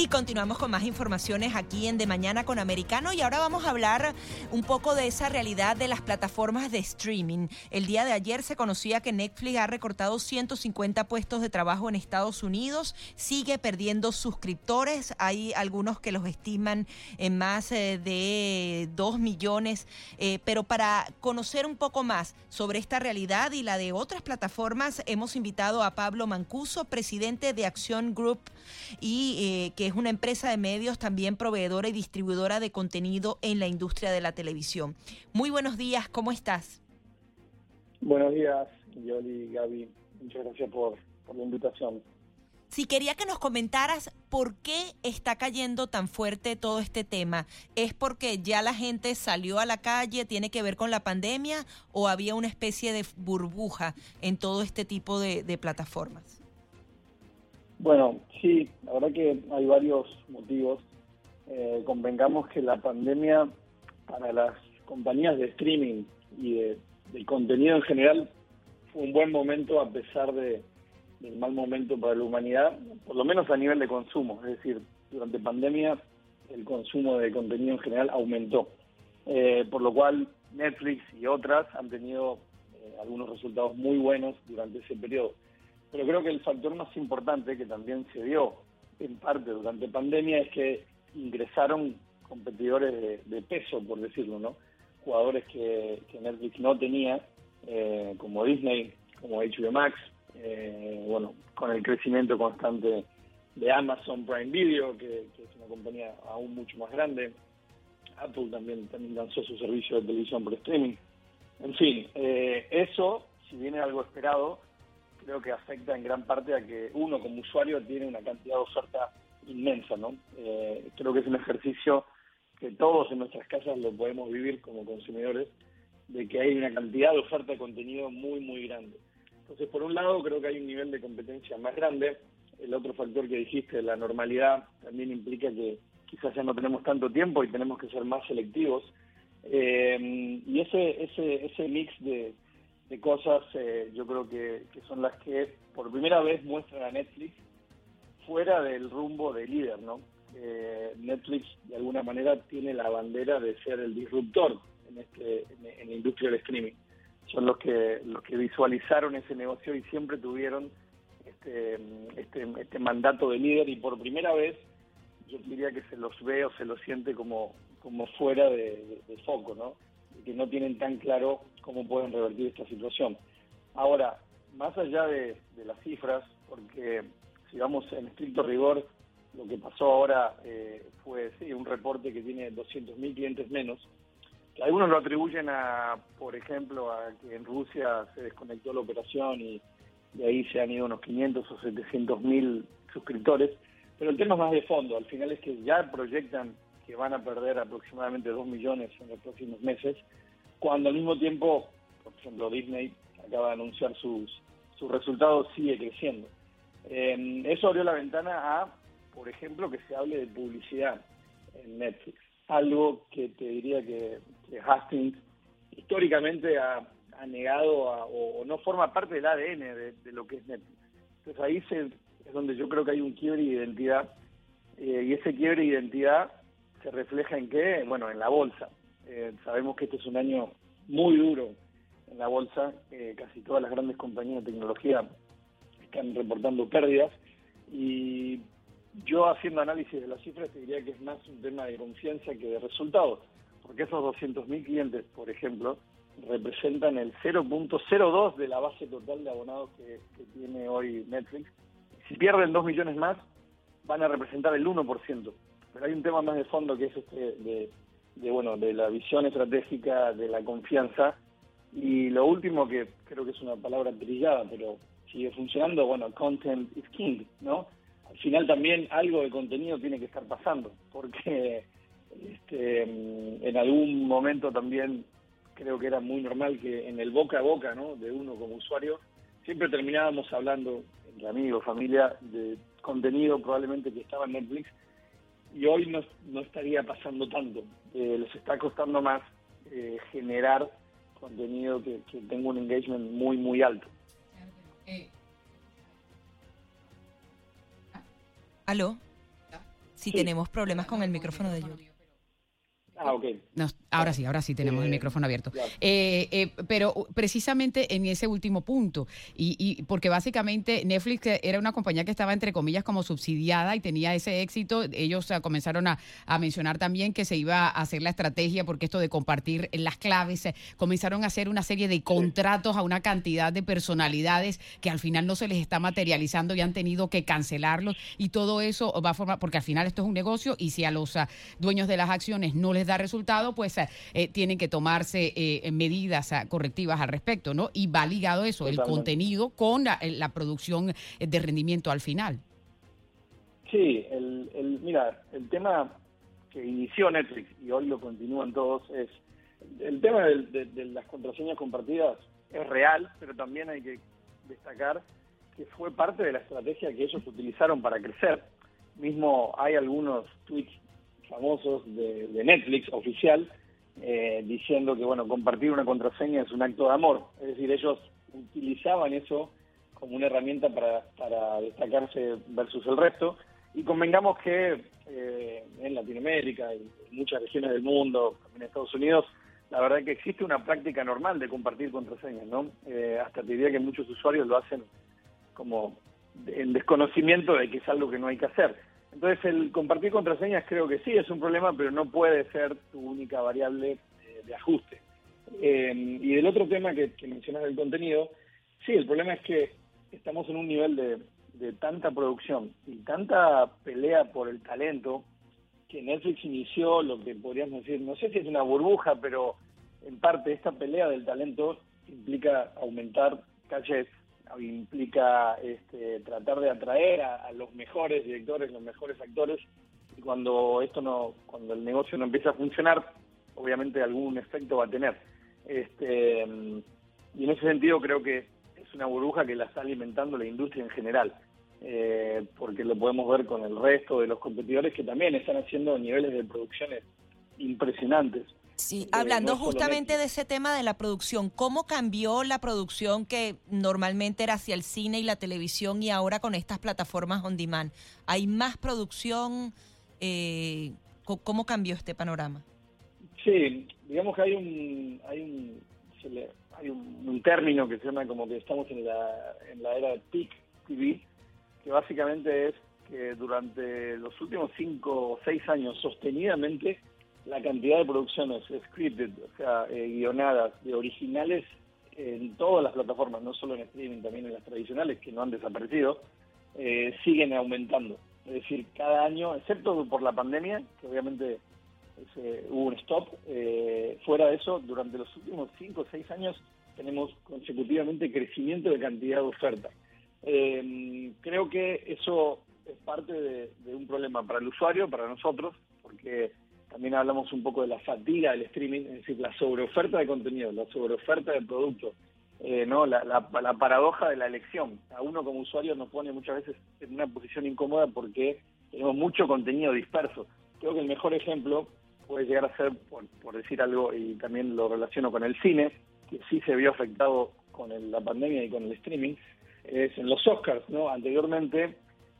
Y continuamos con más informaciones aquí en De Mañana con Americano. Y ahora vamos a hablar un poco de esa realidad de las plataformas de streaming. El día de ayer se conocía que Netflix ha recortado 150 puestos de trabajo en Estados Unidos, sigue perdiendo suscriptores, hay algunos que los estiman en más eh, de 2 millones, eh, pero para conocer un poco más sobre esta realidad y la de otras plataformas, hemos invitado a Pablo Mancuso, presidente de Acción Group y eh, que es una empresa de medios también proveedora y distribuidora de contenido en la industria de la televisión. Muy buenos días, ¿cómo estás? Buenos días, Yoli y Gaby. Muchas gracias por, la invitación. Si quería que nos comentaras por qué está cayendo tan fuerte todo este tema, ¿es porque ya la gente salió a la calle, tiene que ver con la pandemia o había una especie de burbuja en todo este tipo de plataformas? Bueno, sí, la verdad que hay varios motivos. Eh, convengamos que la pandemia para las compañías de streaming y de, contenido en general fue un buen momento a pesar de, del mal momento para la humanidad, por lo menos a nivel de consumo. Es decir, durante pandemia el consumo de contenido en general aumentó, eh, por lo cual Netflix y otras han tenido eh, algunos resultados muy buenos durante ese periodo. Pero creo que el factor más importante que también se dio en parte durante pandemia es que ingresaron competidores de, peso, por decirlo, ¿no? Jugadores que, Netflix no tenía, eh, como Disney, como HBO Max, eh, bueno, con el crecimiento constante de Amazon Prime Video, que, es una compañía aún mucho más grande. Apple también, también lanzó su servicio de televisión por streaming. En fin, eh, eso, si viene algo esperado, creo que afecta en gran parte a que uno como usuario tiene una cantidad de oferta inmensa, ¿no? Eh, creo que es un ejercicio que todos en nuestras casas lo podemos vivir como consumidores, de que hay una cantidad de oferta de contenido muy, muy grande. Entonces, por un lado, creo que hay un nivel de competencia más grande. El otro factor que dijiste, la normalidad, también implica que quizás ya no tenemos tanto tiempo y tenemos que ser más selectivos. Eh, y ese, ese, ese mix de, de cosas, eh, yo creo que, son las que por primera vez muestran a Netflix fuera del rumbo de líder, ¿no? Eh, Netflix de alguna manera tiene la bandera de ser el disruptor en, este, en, la industria del streaming. Son los que, los que visualizaron ese negocio y siempre tuvieron este, este, este mandato de líder y por primera vez yo diría que se los ve o se los siente como, como fuera de, de foco, ¿no? Que no tienen tan claro cómo pueden revertir esta situación. Ahora, más allá de, las cifras, porque si vamos en estricto rigor, lo que pasó ahora eh, fue sí, un reporte que tiene 200.000 clientes menos, que algunos lo atribuyen a, por ejemplo, a que en Rusia se desconectó la operación y de ahí se han ido unos 500 o 700.000 suscriptores, pero el tema es más de fondo, al final es que ya proyectan que van a perder aproximadamente 2 millones en los próximos meses, cuando al mismo tiempo, por ejemplo, Disney acaba de anunciar sus, sus resultados, sigue creciendo. Eh, eso abrió la ventana a, por ejemplo, que se hable de publicidad en Netflix, algo que te diría que, Hastings históricamente ha, negado o, no forma parte del ADN de, lo que es Netflix. Entonces ahí es donde yo creo que hay un quiebre de identidad eh, y ese quiebre de identidad se refleja en qué? Bueno, en la bolsa. Eh, sabemos que este es un año muy duro en la bolsa. Eh, casi todas las grandes compañías de tecnología están reportando pérdidas. Y yo haciendo análisis de las cifras te diría que es más un tema de confianza que de resultados. Porque esos 200.000 clientes, por ejemplo, representan el 0.02 de la base total de abonados que, que tiene hoy Netflix. Si pierden 2 millones más, van a representar el 1% pero hay un tema más de fondo que es este de, bueno de la visión estratégica, de la confianza y lo último que creo que es una palabra brillada, pero sigue funcionando, bueno, content is king, ¿no? Al final también algo de contenido tiene que estar pasando, porque este, en algún momento también creo que era muy normal que en el boca a boca, ¿no? De uno como usuario, siempre terminábamos hablando entre amigos, familia, de contenido probablemente que estaba en Netflix y hoy no, no estaría pasando tanto. Eh, les está costando más eh, generar contenido que, que tenga un engagement muy, muy alto. ¿Aló? Sí, tenemos problemas con el micrófono de Yuri. Ah, ok. Ahora sí, ahora sí tenemos el micrófono abierto. Eh, eh, pero precisamente en ese último punto, y, porque básicamente Netflix era una compañía que estaba entre comillas como subsidiada y tenía ese éxito, ellos comenzaron a, mencionar también que se iba a hacer la estrategia, porque esto de compartir las claves, eh, comenzaron a hacer una serie de contratos a una cantidad de personalidades que al final no se les está materializando y han tenido que cancelarlos, y todo eso va a formar, porque al final esto es un negocio y si a los ah, dueños de las acciones no les da resultado, pues eh, eh, tienen que tomarse eh, medidas ah, correctivas al respecto, ¿no? Y va ligado eso, el contenido con la, producción de rendimiento al final. Sí, el, mira, el tema que inició Netflix y hoy lo continúan todos es el tema de, de, las contraseñas compartidas es real, pero también hay que destacar que fue parte de la estrategia que ellos utilizaron para crecer. Mismo hay algunos tweets famosos de, Netflix oficial eh, diciendo que bueno compartir una contraseña es un acto de amor. Es decir ellos utilizaban eso como una herramienta para, para destacarse versus el resto. Y convengamos que eh, en Latinoamérica y en muchas regiones del mundo en Estados Unidos la verdad que existe una práctica normal de compartir contraseñas no eh, hasta te diría que muchos usuarios lo hacen como en desconocimiento de que es algo que no hay que hacer entonces, el compartir contraseñas creo que sí es un problema, pero no puede ser tu única variable de, ajuste. Eh, y del otro tema que, mencionas del contenido, sí, el problema es que estamos en un nivel de, tanta producción y tanta pelea por el talento que Netflix inició lo que podríamos decir, no sé si es una burbuja, pero en parte esta pelea del talento implica aumentar calles implica este, tratar de atraer a, los mejores directores, los mejores actores, y cuando esto no, cuando el negocio no empieza a funcionar, obviamente algún efecto va a tener. Este, y en ese sentido creo que es una burbuja que la está alimentando la industria en general, eh, porque lo podemos ver con el resto de los competidores que también están haciendo niveles de producciones impresionantes. Sí, hablando justamente de ese tema de la producción, ¿cómo cambió la producción que normalmente era hacia el cine y la televisión y ahora con estas plataformas on demand? ¿Hay más producción? Eh, ¿Cómo cambió este panorama? Sí, digamos que hay un, hay un, hay un, término que se llama como que estamos en la, en la era de peak TV, que básicamente es que durante los últimos cinco o seis años sostenidamente la cantidad de producciones scripted, o sea, eh, guionadas, de originales en todas las plataformas, no solo en streaming, también en las tradicionales, que no han desaparecido, eh, siguen aumentando. Es decir, cada año, excepto por la pandemia, que obviamente hubo un stop, eh, fuera de eso, durante los últimos 5 o 6 años tenemos consecutivamente crecimiento de cantidad de oferta. creo que eso es parte de un problema para el usuario, para nosotros, porque también hablamos un poco de la fatiga del streaming, es decir, la sobreoferta de contenido, la sobreoferta de productos, eh, ¿no? La, la, paradoja de la elección. A uno como usuario nos pone muchas veces en una posición incómoda porque tenemos mucho contenido disperso. Creo que el mejor ejemplo puede llegar a ser, por, decir algo, y también lo relaciono con el cine, que sí se vio afectado con la pandemia y con el streaming, es en los Oscars, ¿no? Anteriormente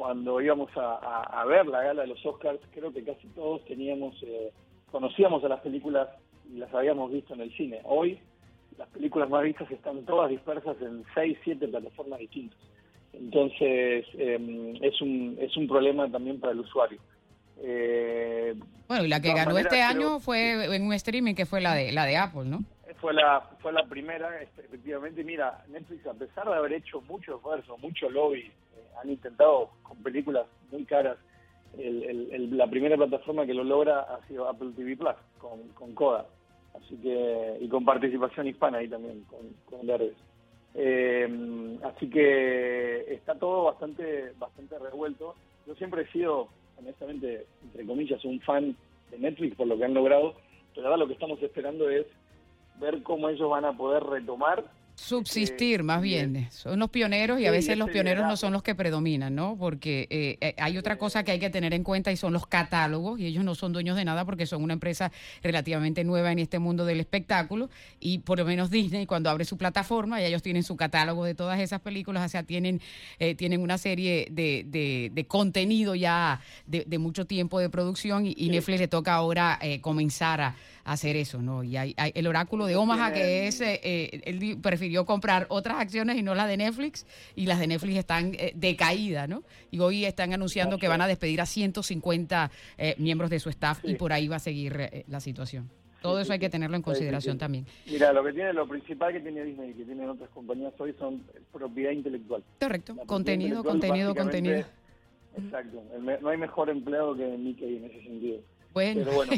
cuando íbamos a, ver la gala de los Oscars, creo que casi todos teníamos, eh, conocíamos a las películas y las habíamos visto en el cine. Hoy las películas más vistas están todas dispersas en seis, siete plataformas distintas. Entonces em, es un es un problema también para el usuario. Eh, bueno, y la que ganó este año fue en un streaming que fue la de la de Apple, ¿no? Fue la fue la primera, este, efectivamente. Mira, Netflix a pesar de haber hecho mucho esfuerzo, mucho lobby han intentado con películas muy caras. la primera plataforma que lo logra ha sido Apple TV Plus con, con Coda, así que y con participación hispana ahí también con, con eh, así que está todo bastante bastante revuelto. Yo siempre he sido, honestamente, entre comillas, un fan de Netflix por lo que han logrado, pero ahora lo que estamos esperando es ver cómo ellos van a poder retomar subsistir más bien. Son los pioneros y a veces los pioneros no son los que predominan, ¿no? Porque eh, eh, hay otra cosa que hay que tener en cuenta y son los catálogos y ellos no son dueños de nada porque son una empresa relativamente nueva en este mundo del espectáculo y por lo menos Disney cuando abre su plataforma y ellos tienen su catálogo de todas esas películas, o sea, tienen, eh, tienen una serie de, de, contenido ya de, mucho tiempo de producción y, Netflix le toca ahora comenzar a hacer eso, ¿no? Y hay, el oráculo de Omaha, que es, eh, eh, él prefirió comprar otras acciones y no las de Netflix, y las de Netflix están eh, decaídas, ¿no? Y hoy están anunciando que van a despedir a 150 miembros de su staff y por ahí va a seguir la situación. Todo eso hay que tenerlo en consideración también. Mira, lo que tiene, lo principal que tiene Disney y que tienen otras compañías hoy son propiedad intelectual. Correcto, contenido, contenido, contenido. Exacto, no hay mejor empleado que Mickey en ese sentido. Bueno,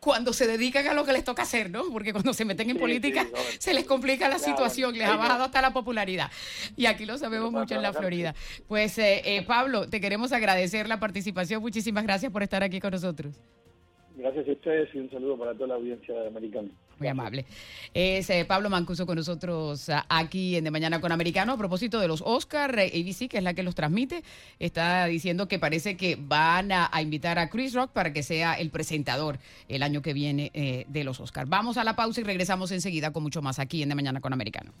cuando se dedican a lo que les toca hacer, ¿no? Porque cuando se meten en política se les complica la situación, les ha bajado hasta la popularidad. Y aquí lo sabemos mucho en la Florida. Pues eh, eh, Pablo, te queremos agradecer la participación. Muchísimas gracias por estar aquí con nosotros. Gracias a ustedes y un saludo para toda la audiencia americana. Muy amable. Es eh, Pablo Mancuso con nosotros ah, aquí en De Mañana con Americano. A propósito de los Oscar, eh, ABC, que es la que los transmite, está diciendo que parece que van a, invitar a Chris Rock para que sea el presentador el año que viene eh, de los Oscar. Vamos a la pausa y regresamos enseguida con mucho más aquí en De Mañana con Americano.